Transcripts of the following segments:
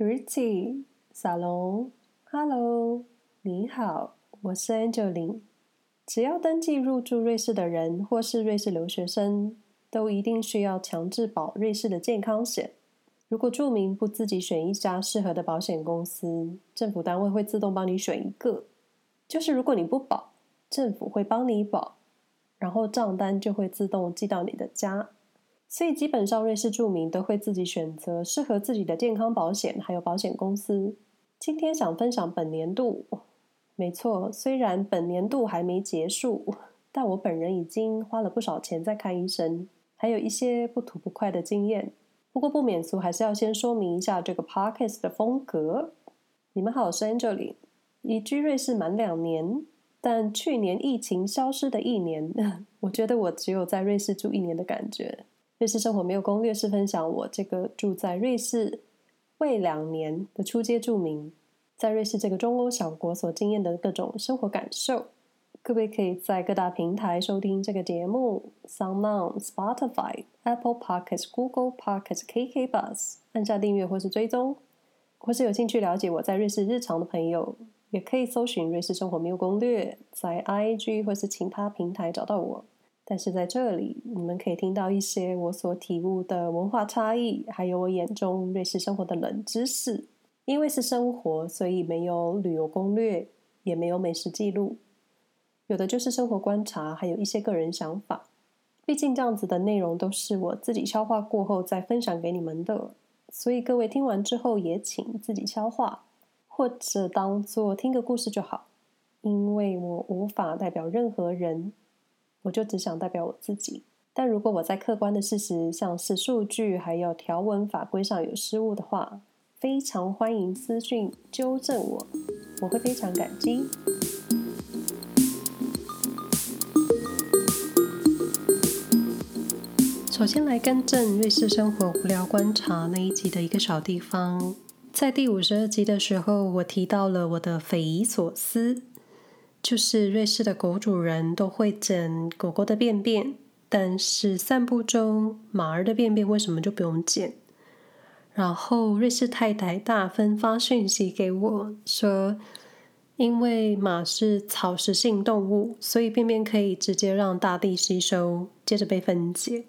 Grüezi，沙龙，Hello，你好，我是 Angeline。只要登记入住瑞士的人，或是瑞士留学生，都一定需要强制保瑞士的健康险。如果住民不自己选一家适合的保险公司，政府单位会自动帮你选一个。就是如果你不保，政府会帮你保，然后账单就会自动寄到你的家。所以基本上，瑞士住民都会自己选择适合自己的健康保险，还有保险公司。今天想分享本年度，没错，虽然本年度还没结束，但我本人已经花了不少钱在看医生，还有一些不吐不快的经验。不过不免俗，还是要先说明一下这个 podcast 的风格。你们好，我是 Angeline，移居瑞士满两年，但去年疫情消失的一年，我觉得我只有在瑞士住一年的感觉。瑞士生活没有攻略，是分享我这个住在瑞士未两年的初阶住民，在瑞士这个中欧小国所经验的各种生活感受。各位可以在各大平台收听这个节目：SoundOn、Spotify、Apple Podcast、Google Podcast、KK Bus，按下订阅或是追踪。或是有兴趣了解我在瑞士日常的朋友，也可以搜寻“瑞士生活没有攻略”，在 IG 或是其他平台找到我。但是在这里，你们可以听到一些我所体悟的文化差异，还有我眼中瑞士生活的冷知识。因为是生活，所以没有旅游攻略，也没有美食记录，有的就是生活观察，还有一些个人想法。毕竟这样子的内容都是我自己消化过后再分享给你们的，所以各位听完之后也请自己消化，或者当做听个故事就好。因为我无法代表任何人。我就只想代表我自己，但如果我在客观的事实，像是数据还有条文法规上有失误的话，非常欢迎私讯纠正我，我会非常感激。首先来更正瑞士生活无聊观察那一集的一个小地方，在第五十二集的时候，我提到了我的匪夷所思。就是瑞士的狗主人都会捡狗狗的便便，但是散步中马儿的便便为什么就不用捡？然后瑞士太太大芬发讯息给我说，因为马是草食性动物，所以便便可以直接让大地吸收，接着被分解。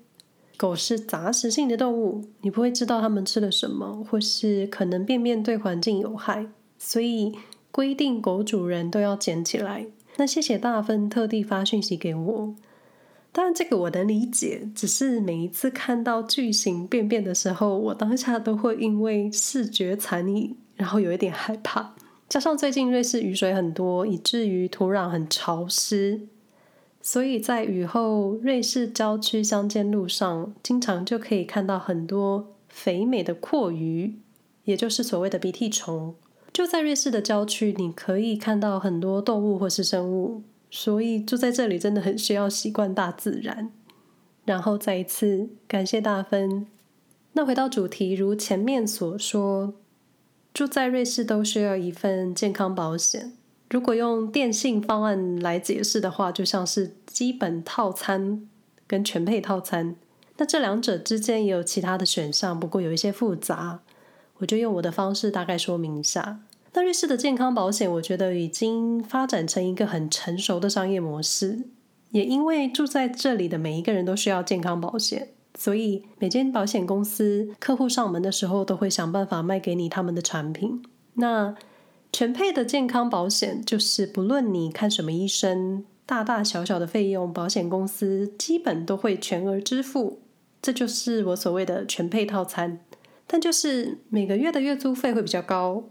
狗是杂食性的动物，你不会知道它们吃了什么，或是可能便便对环境有害，所以。规定狗主人都要捡起来。那谢谢大芬特地发讯息给我。当然，这个我能理解。只是每一次看到巨型便便的时候，我当下都会因为视觉残影，然后有一点害怕。加上最近瑞士雨水很多，以至于土壤很潮湿，所以在雨后，瑞士郊区乡间路上，经常就可以看到很多肥美的蛞蝓，也就是所谓的鼻涕虫。就在瑞士的郊区，你可以看到很多动物或是生物，所以住在这里真的很需要习惯大自然。然后再一次感谢大芬。那回到主题，如前面所说，住在瑞士都需要一份健康保险。如果用电信方案来解释的话，就像是基本套餐跟全配套餐。那这两者之间也有其他的选项，不过有一些复杂。我就用我的方式大概说明一下。那瑞士的健康保险，我觉得已经发展成一个很成熟的商业模式。也因为住在这里的每一个人都需要健康保险，所以每间保险公司客户上门的时候，都会想办法卖给你他们的产品。那全配的健康保险，就是不论你看什么医生，大大小小的费用，保险公司基本都会全额支付。这就是我所谓的全配套餐。但就是每个月的月租费会比较高，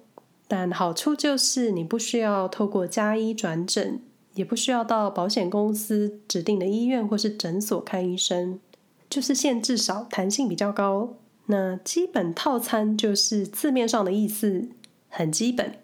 但好处就是你不需要透过加医转诊，也不需要到保险公司指定的医院或是诊所看医生，就是限制少，弹性比较高。那基本套餐就是字面上的意思，很基本。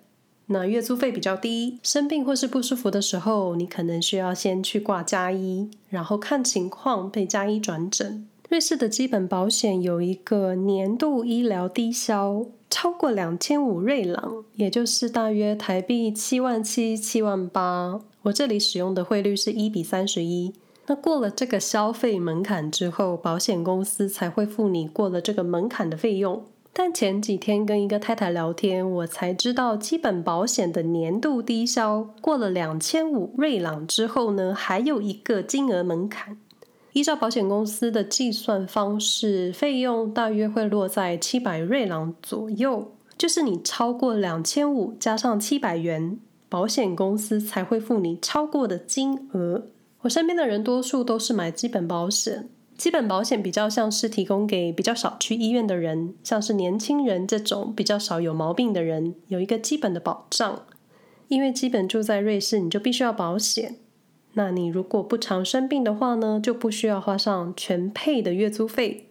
那月租费比较低，生病或是不舒服的时候，你可能需要先去挂加医，然后看情况被加医转诊。瑞士的基本保险有一个年度医疗低消，超过两千五瑞郎，也就是大约台币七万七、七万八。我这里使用的汇率是一比三十一。那过了这个消费门槛之后，保险公司才会付你过了这个门槛的费用，但前几天跟一个太太聊天，我才知道基本保险的年度低消过了两千五瑞郎之后呢，还有一个金额门槛。依照保险公司的计算方式，费用大约会落在七百瑞郎左右，就是你超过两千五加上七百元，保险公司才会付你超过的金额。我身边的人多数都是买基本保险。基本保险比较像是提供给比较少去医院的人，像是年轻人这种比较少有毛病的人，有一个基本的保障。因为基本住在瑞士，你就必须要保险。那你如果不常生病的话呢，就不需要花上全配的月租费。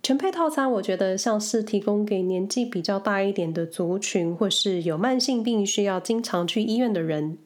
全配套餐，我觉得像是提供给年纪比较大一点的族群，或是有慢性病需要经常去医院的人，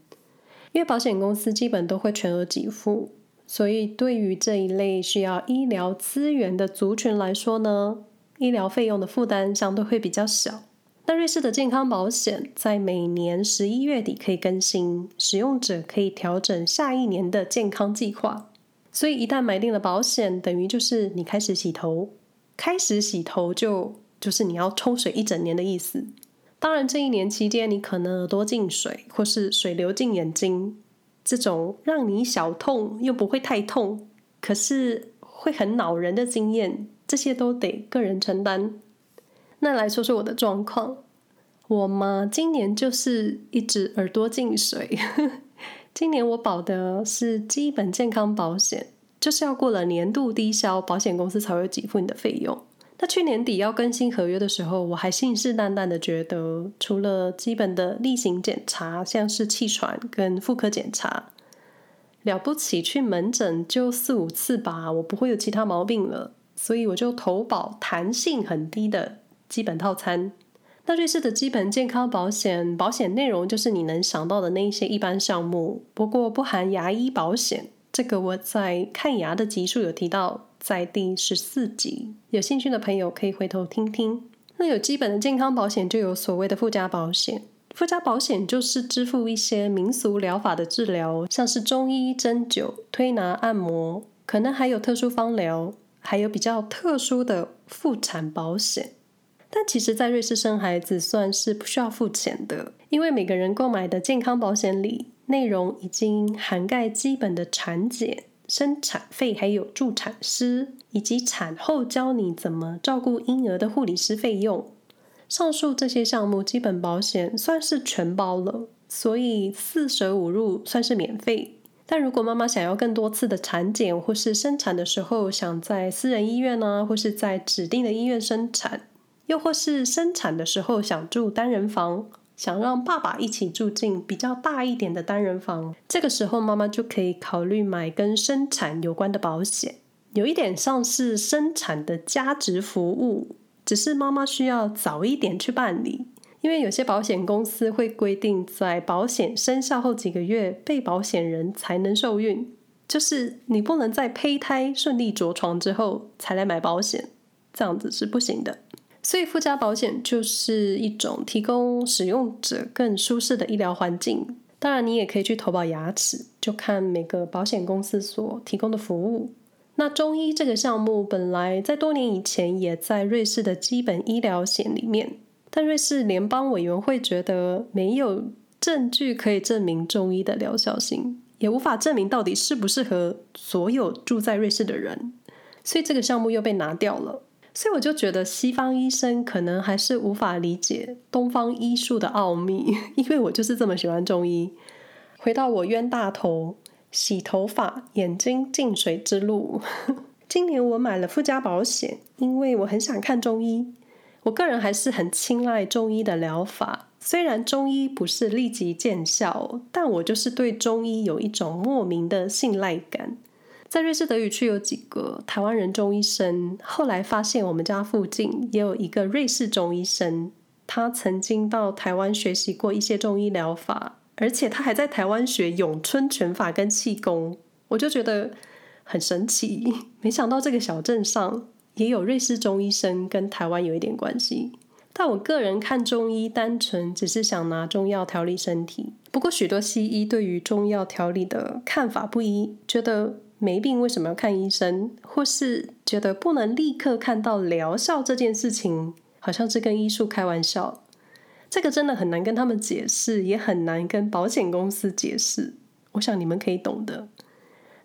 因为保险公司基本都会全额给付。所以，对于这一类需要医疗资源的族群来说呢，医疗费用的负担相对会比较小。那瑞士的健康保险在每年十一月底可以更新，使用者可以调整下一年的健康计划。所以，一旦买定了保险，等于就是你开始洗头，开始洗头就就是你要冲水一整年的意思。当然，这一年期间你可能耳朵进水，或是水流进眼睛。这种让你小痛又不会太痛，可是会很恼人的经验，这些都得个人承担。那来说说我的状况，我嘛，今年就是一直耳朵进水。今年我保的是基本健康保险，就是要过了年度低消，保险公司才会给付你的费用。那去年底要更新合约的时候，我还信誓旦旦的觉得，除了基本的例行检查，像是气喘跟妇科检查，了不起去门诊就四五次吧，我不会有其他毛病了，所以我就投保弹性很低的基本套餐。那瑞士的基本健康保险，保险内容就是你能想到的那一些一般项目，不过不含牙医保险。这个我在看牙的集数有提到。在第十四集，有兴趣的朋友可以回头听听。那有基本的健康保险，就有所谓的附加保险。附加保险就是支付一些民俗疗法的治疗，像是中医、针灸、推拿、按摩，可能还有特殊方疗，还有比较特殊的妇产保险。但其实，在瑞士生孩子算是不需要付钱的，因为每个人购买的健康保险里，内容已经涵盖基本的产检。生产费，还有助产师以及产后教你怎么照顾婴儿的护理师费用，上述这些项目基本保险算是全包了，所以四舍五入算是免费。但如果妈妈想要更多次的产检，或是生产的时候想在私人医院呢，或是在指定的医院生产，又或是生产的时候想住单人房。想让爸爸一起住进比较大一点的单人房，这个时候妈妈就可以考虑买跟生产有关的保险，有一点像是生产的加值服务，只是妈妈需要早一点去办理，因为有些保险公司会规定在保险生效后几个月，被保险人才能受孕，就是你不能在胚胎顺利着床之后才来买保险，这样子是不行的。所以附加保险就是一种提供使用者更舒适的医疗环境。当然，你也可以去投保牙齿，就看每个保险公司所提供的服务。那中医这个项目本来在多年以前也在瑞士的基本医疗险里面，但瑞士联邦委员会觉得没有证据可以证明中医的疗效性，也无法证明到底适不适合所有住在瑞士的人，所以这个项目又被拿掉了。所以我就觉得西方医生可能还是无法理解东方医术的奥秘，因为我就是这么喜欢中医。回到我冤大头、洗头发、眼睛进水之路，今年我买了附加保险，因为我很想看中医。我个人还是很青睐中医的疗法，虽然中医不是立即见效，但我就是对中医有一种莫名的信赖感。在瑞士德语区有几个台湾人中医生，后来发现我们家附近也有一个瑞士中医生，他曾经到台湾学习过一些中医疗法，而且他还在台湾学咏春拳法跟气功，我就觉得很神奇。没想到这个小镇上也有瑞士中医生跟台湾有一点关系。但我个人看中医，单纯只是想拿中药调理身体。不过许多西医对于中药调理的看法不一，觉得。没病为什么要看医生？或是觉得不能立刻看到疗效这件事情，好像是跟医术开玩笑。这个真的很难跟他们解释，也很难跟保险公司解释。我想你们可以懂的。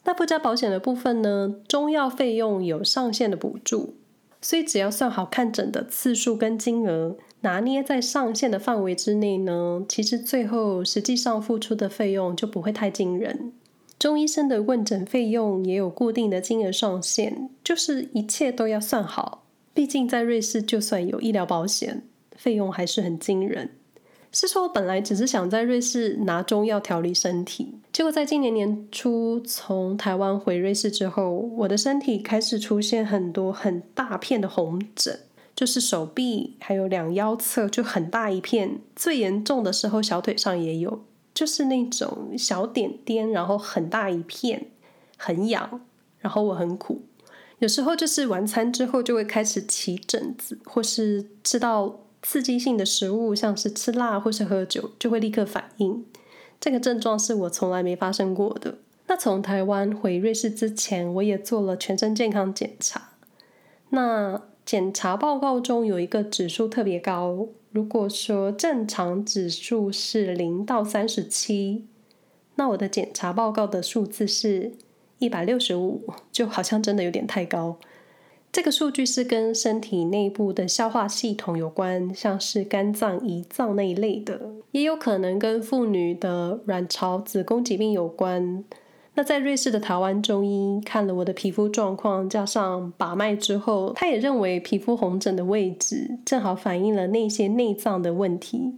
那附加保险的部分呢？中药费用有上限的补助，所以只要算好看诊的次数跟金额，拿捏在上限的范围之内呢，其实最后实际上付出的费用就不会太惊人。中医生的问诊费用也有固定的金额上限，就是一切都要算好。毕竟在瑞士，就算有医疗保险，费用还是很惊人。是说，我本来只是想在瑞士拿中药调理身体，结果在今年年初从台湾回瑞士之后，我的身体开始出现很多很大片的红疹，就是手臂还有两腰侧就很大一片，最严重的时候小腿上也有，就是那种小点点，然后很大一片，很痒，然后我很苦，有时候就是晚餐之后就会开始起疹子，或是吃到。刺激性的食物，像是吃辣或是喝酒，就会立刻反应。这个症状是我从来没发生过的。那从台湾回瑞士之前，我也做了全身健康检查。那检查报告中有一个指数特别高，如果说正常指数是零到三十七，那我的检查报告的数字是一百六十五，就好像真的有点太高。这个数据是跟身体内部的消化系统有关，像是肝脏、胰脏那一类的，也有可能跟妇女的卵巢、子宫疾病有关。那在瑞士的台湾中医看了我的皮肤状况，加上把脉之后，他也认为皮肤红疹的位置正好反映了那些内脏的问题。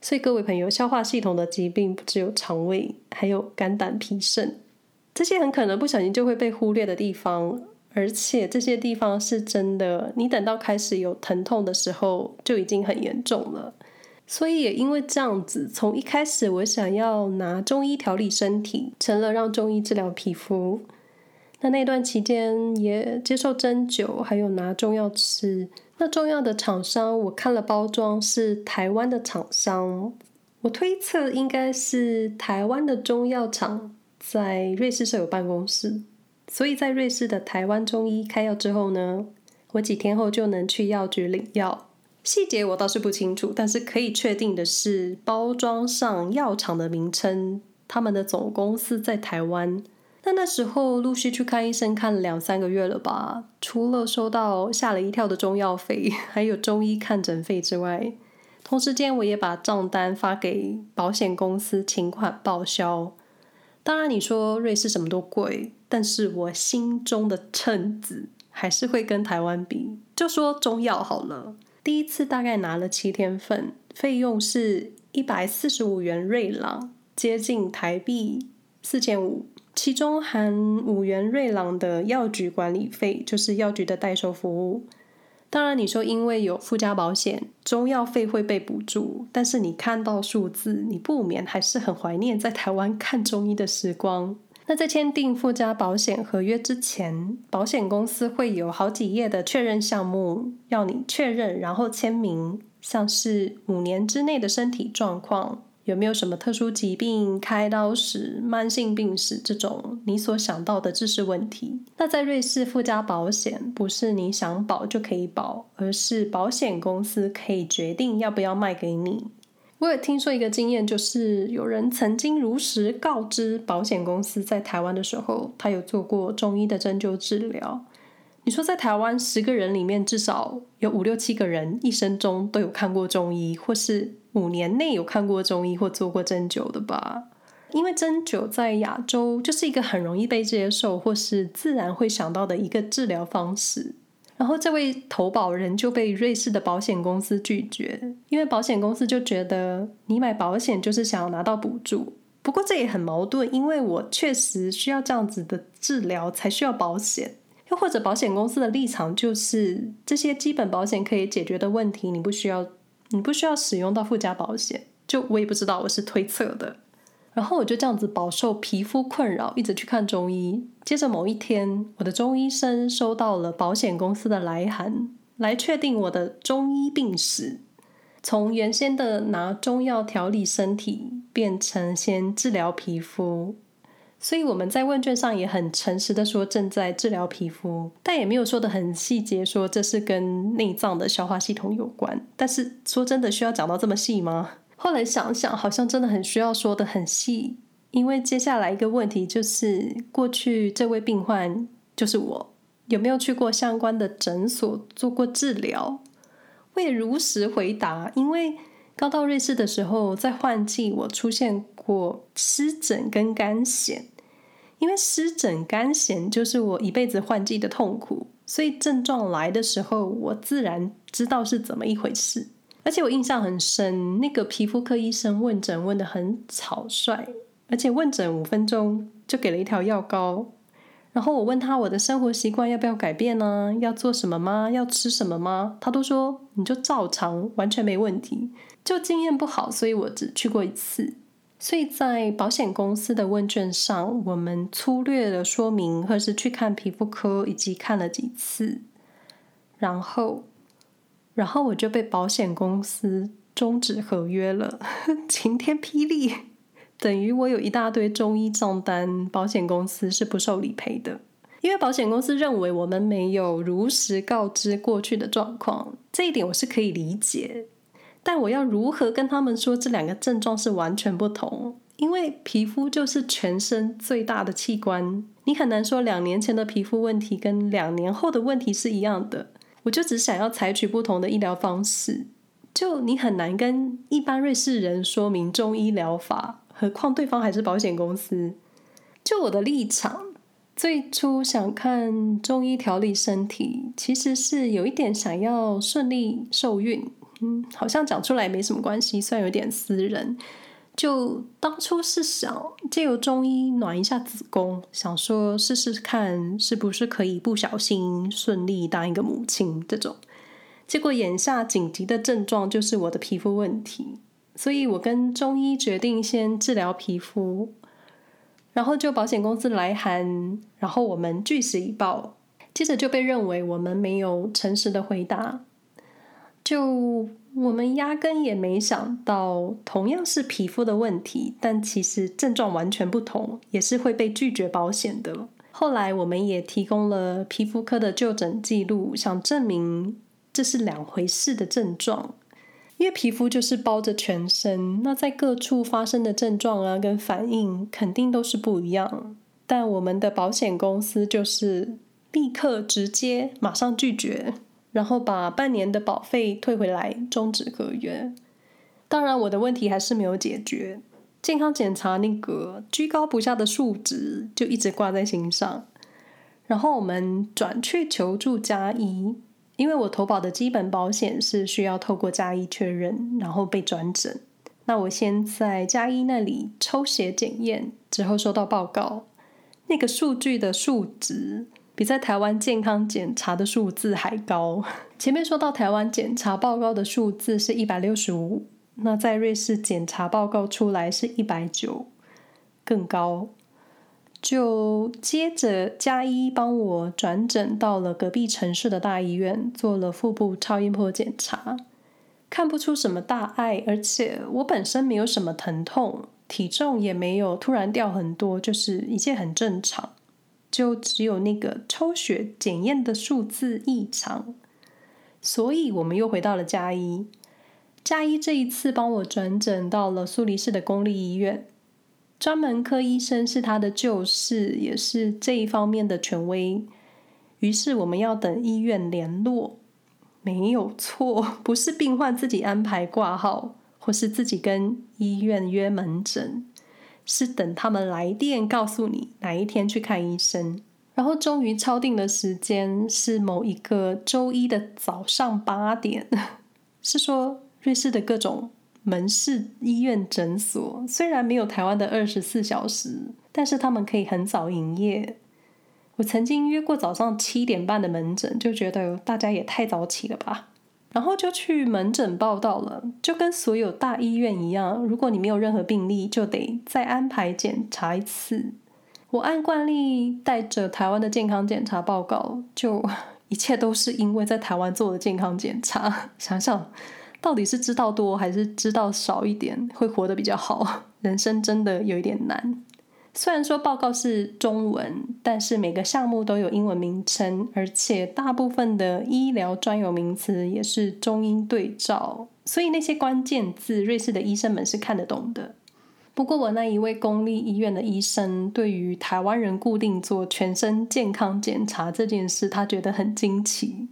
所以各位朋友，消化系统的疾病不只有肠胃，还有肝胆脾肾，这些很可能不小心就会被忽略的地方。而且这些地方是真的，你等到开始有疼痛的时候就已经很严重了。所以也因为这样子，从一开始我想要拿中医调理身体，成了让中医治疗皮肤。那那段期间也接受针灸，还有拿中药吃。那中药的厂商，我看了包装是台湾的厂商，我推测应该是台湾的中药厂在瑞士设有办公室。所以在瑞士的台湾中医开药之后呢，我几天后就能去药局领药。细节我倒是不清楚，但是可以确定的是，包装上药厂的名称，他们的总公司在台湾。但那时候陆续去看医生，看了两三个月了吧，除了收到吓了一跳的中药费，还有中医看诊费之外，同时间我也把账单发给保险公司请款报销。当然，你说瑞士什么都贵。但是我心中的秤子还是会跟台湾比，就说中药好了。第一次大概拿了七天份，费用是一百四十五元瑞郎，接近台币四千五，其中含五元瑞郎的药局管理费，就是药局的代收服务。当然，你说因为有附加保险，中药费会被补助，但是你看到数字，你不免还是很怀念在台湾看中医的时光。那在签订附加保险合约之前，保险公司会有好几页的确认项目要你确认，然后签名，像是五年之内的身体状况，有没有什么特殊疾病、开刀史、慢性病史这种你所想到的知识问题。那在瑞士附加保险不是你想保就可以保，而是保险公司可以决定要不要卖给你。我也听说一个经验，就是有人曾经如实告知保险公司，在台湾的时候，他有做过中医的针灸治疗。你说在台湾十个人里面，至少有五六七个人一生中都有看过中医，或是五年内有看过中医或做过针灸的吧？因为针灸在亚洲就是一个很容易被接受，或是自然会想到的一个治疗方式。然后这位投保人就被瑞士的保险公司拒绝，因为保险公司就觉得你买保险就是想要拿到补助。不过这也很矛盾，因为我确实需要这样子的治疗才需要保险，又或者保险公司的立场就是这些基本保险可以解决的问题，你不需要，你不需要使用到附加保险。就我也不知道，我是推测的。然后我就这样子饱受皮肤困扰，一直去看中医。接着某一天，我的中医生收到了保险公司的来函，来确定我的中医病史。从原先的拿中药调理身体，变成先治疗皮肤。所以我们在问卷上也很诚实的说正在治疗皮肤，但也没有说得很细节，说这是跟内脏的消化系统有关。但是说真的，需要讲到这么细吗？后来想想，好像真的很需要说的很细，因为接下来一个问题就是，过去这位病患就是我，有没有去过相关的诊所做过治疗？我也如实回答，因为刚到瑞士的时候，在换季我出现过湿疹跟干癣。因为湿疹、干癣就是我一辈子换季的痛苦，所以症状来的时候，我自然知道是怎么一回事。而且我印象很深，那个皮肤科医生问诊问得很草率，而且问诊五分钟就给了一条药膏。然后我问他我的生活习惯要不要改变呢？要做什么吗？要吃什么吗？他都说你就照常，完全没问题。就经验不好，所以我只去过一次。所以在保险公司的问卷上，我们粗略的说明，或是去看皮肤科，以及看了几次，然后，然后我就被保险公司终止合约了，晴天霹雳，等于我有一大堆中医账单，保险公司是不受理赔的，因为保险公司认为我们没有如实告知过去的状况，这一点我是可以理解。但我要如何跟他们说这两个症状是完全不同？因为皮肤就是全身最大的器官，你很难说两年前的皮肤问题跟两年后的问题是一样的。我就只想要采取不同的医疗方式，就你很难跟一般瑞士人说明中医疗法，何况对方还是保险公司。就我的立场，最初想看中医调理身体，其实是有一点想要顺利受孕。嗯，好像讲出来没什么关系，算有点私人。就当初是想借由中医暖一下子宫，想说试试看是不是可以不小心顺利当一个母亲这种。结果眼下紧急的症状就是我的皮肤问题，所以我跟中医决定先治疗皮肤，然后就保险公司来函，然后我们据实以报，接着就被认为我们没有诚实的回答。就我们压根也没想到，同样是皮肤的问题，但其实症状完全不同，也是会被拒绝保险的。后来我们也提供了皮肤科的就诊记录，想证明这是两回事的症状。因为皮肤就是包着全身，那在各处发生的症状啊跟反应肯定都是不一样。但我们的保险公司就是立刻直接马上拒绝。然后把半年的保费退回来，终止合约。当然，我的问题还是没有解决。健康检查那个居高不下的数值就一直挂在心上。然后我们转去求助家医，因为我投保的基本保险是需要透过家医确认，然后被转诊。那我先在家医那里抽血检验，之后收到报告，那个数据的数值。比在台湾健康检查的数字还高。前面说到台湾检查报告的数字是一百六十五，那在瑞士检查报告出来是一百九，更高。就接着加医帮我转诊到了隔壁城市的大医院，做了腹部超音波检查，看不出什么大碍，而且我本身没有什么疼痛，体重也没有突然掉很多，就是一切很正常。就只有那个抽血检验的数字异常，所以我们又回到了加一。加一这一次帮我转诊到了苏黎世的公立医院，专门科医生是他的旧识，也是这一方面的权威。于是我们要等医院联络，没有错，不是病患自己安排挂号，或是自己跟医院约门诊。是等他们来电告诉你哪一天去看医生，然后终于敲定的时间是某一个周一的早上八点。是说瑞士的各种门市医院诊所虽然没有台湾的二十四小时，但是他们可以很早营业。我曾经约过早上七点半的门诊，就觉得大家也太早起了吧。然后就去门诊报到了，就跟所有大医院一样，如果你没有任何病历，就得再安排检查一次。我按惯例带着台湾的健康检查报告，就一切都是因为在台湾做的健康检查。想想到底是知道多还是知道少一点会活得比较好？人生真的有一点难。虽然说报告是中文，但是每个项目都有英文名称，而且大部分的医疗专有名词也是中英对照，所以那些关键字瑞士的医生们是看得懂的。不过我那一位公立医院的医生对于台湾人固定做全身健康检查这件事，他觉得很惊奇。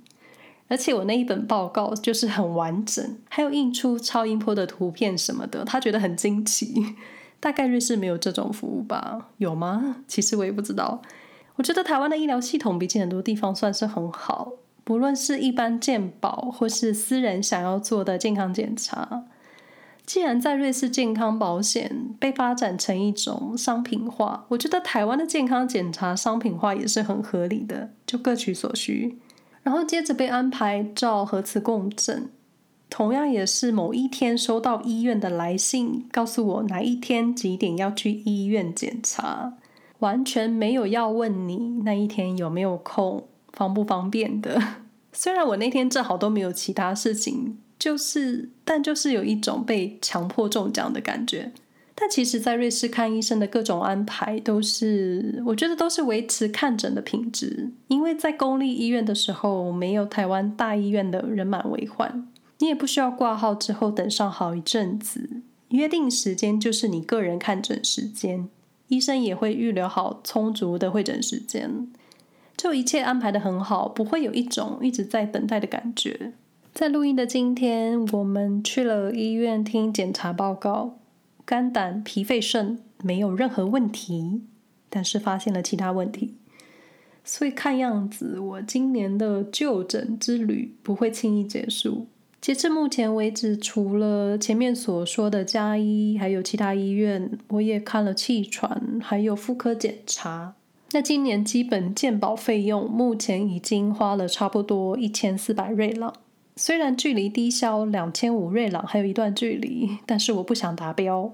而且我那一本报告就是很完整，还有印出超音波的图片什么的，他觉得很惊奇。大概瑞士没有这种服务吧？有吗？其实我也不知道。我觉得台湾的医疗系统比起很多地方算是很好，不论是一般健保或是私人想要做的健康检查。既然在瑞士健康保险被发展成一种商品化，我觉得台湾的健康检查商品化也是很合理的，就各取所需。然后接着被安排照核磁共振。同样也是某一天收到医院的来信，告诉我哪一天几点要去医院检查，完全没有要问你那一天有没有空，方不方便的。虽然我那天正好都没有其他事情，就是但就是有一种被强迫中奖的感觉。但其实，在瑞士看医生的各种安排，都是我觉得都是维持看诊的品质，因为在公立医院的时候，没有台湾大医院的人满为患。你也不需要挂号之后等上好一阵子，约定时间就是你个人看诊时间，医生也会预留好充足的会诊时间，就一切安排得很好，不会有一种一直在等待的感觉。在录音的今天，我们去了医院听检查报告，肝胆脾肺肾没有任何问题，但是发现了其他问题，所以看样子我今年的就诊之旅不会轻易结束。截至目前为止，除了前面所说的家医，还有其他医院，我也看了气喘，还有妇科检查。那今年基本健保费用目前已经花了差不多一千四百瑞郎，虽然距离低消两千五瑞郎还有一段距离，但是我不想达标。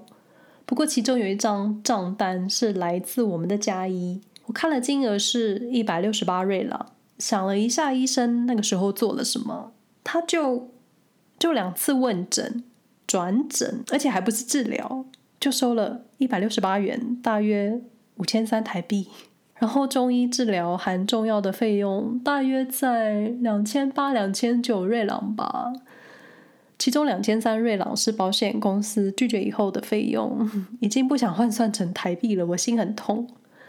不过其中有一张账单是来自我们的家医，我看了金额是一百六十八瑞郎，想了一下医生那个时候做了什么，他就。就两次问诊、转诊，而且还不是治疗，就收了一百六十八元，大约五千三台币。然后中医治疗含中药的费用大约在两千八、两千九瑞郎吧，其中两千三瑞郎是保险公司拒绝以后的费用，已经不想换算成台币了，我心很痛。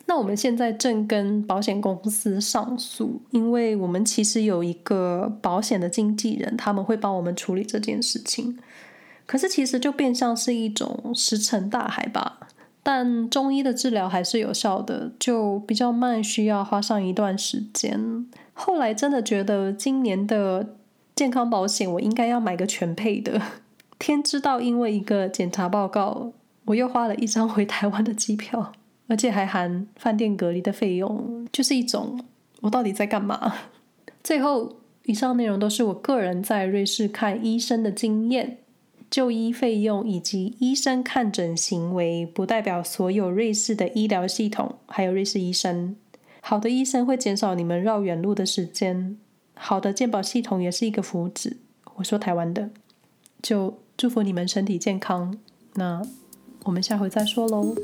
那我们现在正跟保险公司上诉，因为我们其实有一个保险的经纪人，他们会帮我们处理这件事情。可是其实就变相是一种石沉大海吧。但中医的治疗还是有效的，就比较慢，需要花上一段时间。后来真的觉得今年的健康保险我应该要买个全配的。天知道，因为一个检查报告，我又花了一张回台湾的机票。而且还含饭店隔离的费用，就是一种我到底在干嘛？最后，以上内容都是我个人在瑞士看医生的经验，就医费用以及医生看诊行为，不代表所有瑞士的医疗系统，还有瑞士医生。好的医生会减少你们绕远路的时间，好的健保系统也是一个福祉。我说台湾的，就祝福你们身体健康。那我们下回再说喽。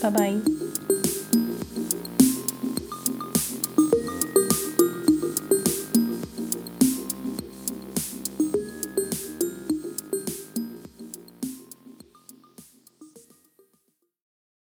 拜拜。